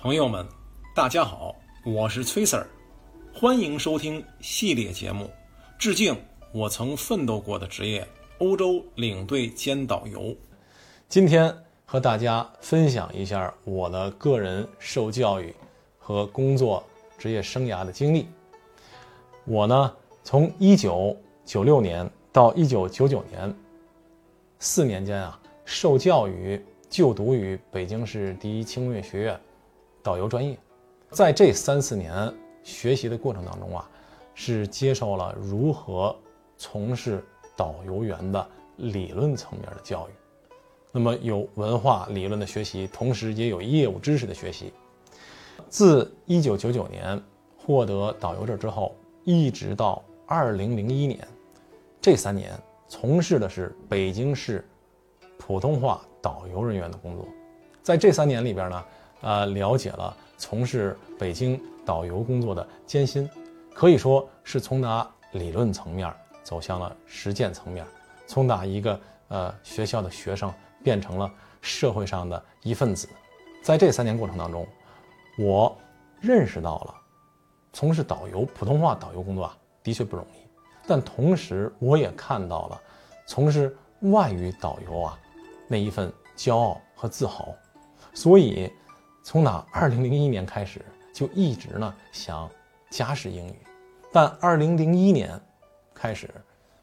朋友们，大家好，我是崔 Sir，欢迎收听系列节目，致敬我曾奋斗过的职业——欧洲领队兼导游。今天和大家分享一下我的个人受教育和工作职业生涯的经历。我呢，从一九九六年到一九九九年四年间啊，受教育就读于北京市第一轻工业学院。导游专业，在这三四年学习的过程当中啊，是接受了如何从事导游员的理论层面的教育。那么有文化理论的学习，同时也有业务知识的学习。自一九九九年获得导游证之后，一直到二零零一年，这三年从事的是北京市普通话导游人员的工作。在这三年里边呢。呃，了解了从事北京导游工作的艰辛，可以说是从打理论层面走向了实践层面，从打一个呃学校的学生变成了社会上的一份子。在这三年过程当中，我认识到了从事导游普通话导游工作啊的确不容易，但同时我也看到了从事外语导游啊那一份骄傲和自豪，所以。从哪？二零零一年开始就一直呢想加试英语，但二零零一年开始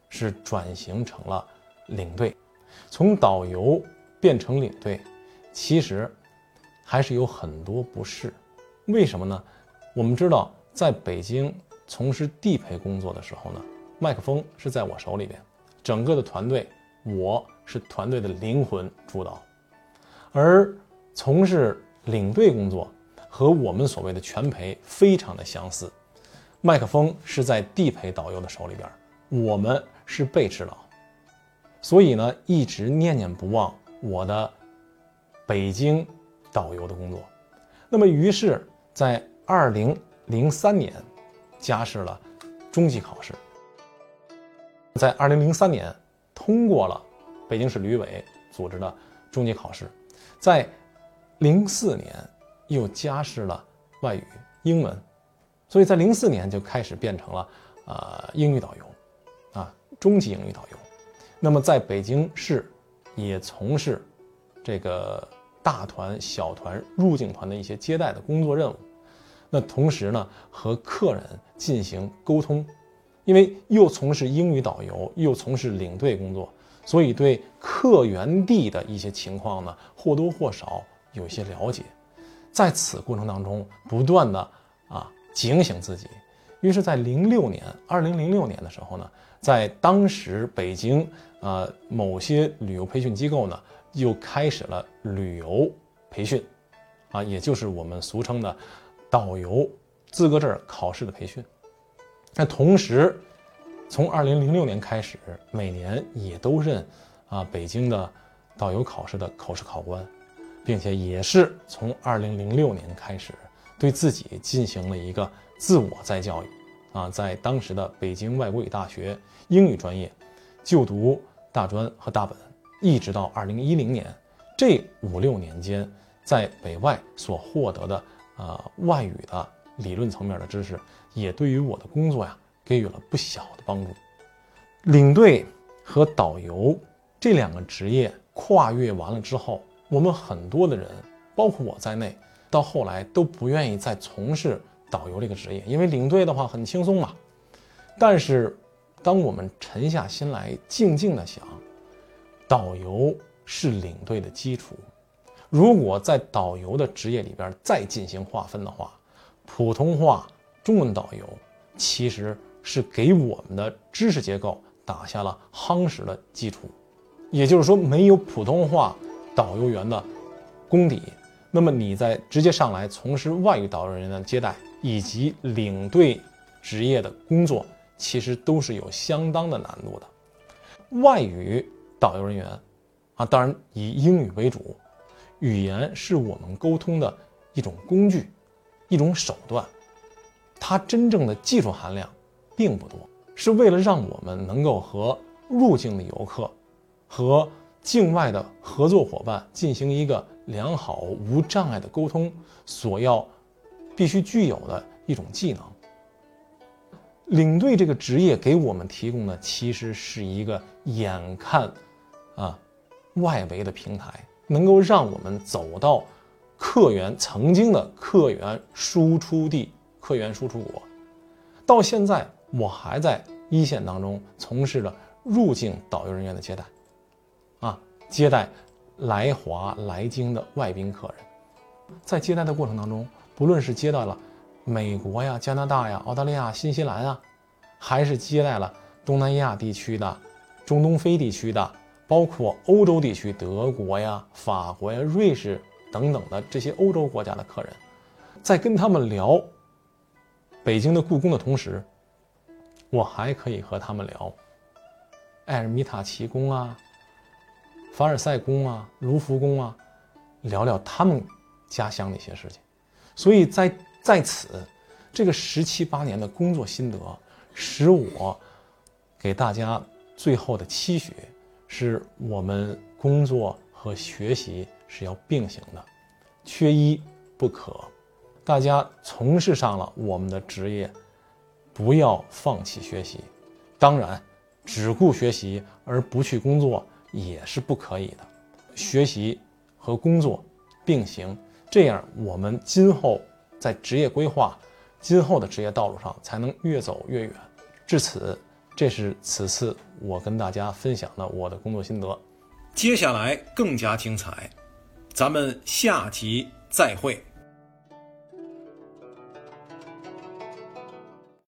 是转型成了领队，从导游变成领队，其实还是有很多不适。为什么呢？我们知道，在北京从事地陪工作的时候呢，麦克风是在我手里边，整个的团队我是团队的灵魂主导，而从事。领队工作和我们所谓的全陪非常的相似，麦克风是在地陪导游的手里边，我们是被指导，所以呢一直念念不忘我的北京导游的工作。那么于是，在二零零三年加试了中级考试，在二零零三年通过了北京市旅委组织的中级考试，在。零四年又加试了外语英文，所以在零四年就开始变成了呃英语导游，啊中级英语导游。那么在北京市也从事这个大团、小团、入境团的一些接待的工作任务。那同时呢和客人进行沟通，因为又从事英语导游，又从事领队工作，所以对客源地的一些情况呢或多或少。有些了解，在此过程当中，不断的啊警醒自己。于是，在零六年，二零零六年的时候呢，在当时北京啊某些旅游培训机构呢，又开始了旅游培训，啊，也就是我们俗称的导游资格证考试的培训。那同时，从二零零六年开始，每年也都任啊北京的导游考试的口试考官。并且也是从二零零六年开始，对自己进行了一个自我再教育，啊，在当时的北京外国语大学英语专业就读大专和大本，一直到二零一零年，这五六年间，在北外所获得的呃外语的理论层面的知识，也对于我的工作呀给予了不小的帮助。领队和导游这两个职业跨越完了之后。我们很多的人，包括我在内，到后来都不愿意再从事导游这个职业，因为领队的话很轻松嘛。但是，当我们沉下心来，静静的想，导游是领队的基础。如果在导游的职业里边再进行划分的话，普通话中文导游其实是给我们的知识结构打下了夯实的基础。也就是说，没有普通话。导游员的功底，那么你在直接上来从事外语导游人员的接待以及领队职业的工作，其实都是有相当的难度的。外语导游人员啊，当然以英语为主，语言是我们沟通的一种工具，一种手段，它真正的技术含量并不多，是为了让我们能够和入境的游客和境外的合作伙伴进行一个良好无障碍的沟通所要必须具有的一种技能。领队这个职业给我们提供的其实是一个眼看啊外围的平台，能够让我们走到客源曾经的客源输出地、客源输出国。到现在，我还在一线当中从事着入境导游人员的接待，啊，接待来华来京的外宾客人。在接待的过程当中，不论是接待了美国呀、加拿大呀、澳大利亚、新西兰啊，还是接待了东南亚地区的、中东非地区的，包括欧洲地区，德国呀、法国呀、瑞士等等的这些欧洲国家的客人，在跟他们聊。北京的故宫的同时，我还可以和他们聊埃尔米塔奇宫啊、凡尔赛宫啊、卢浮宫啊，聊聊他们家乡的一些事情。所以在在此，这个十七八年的工作心得，使我给大家最后的期许是：我们工作和学习是要并行的，缺一不可。大家从事上了我们的职业，不要放弃学习。当然，只顾学习而不去工作也是不可以的。学习和工作并行，这样我们今后在职业规划、今后的职业道路上才能越走越远。至此，这是此次我跟大家分享的我的工作心得。接下来更加精彩，咱们下集再会。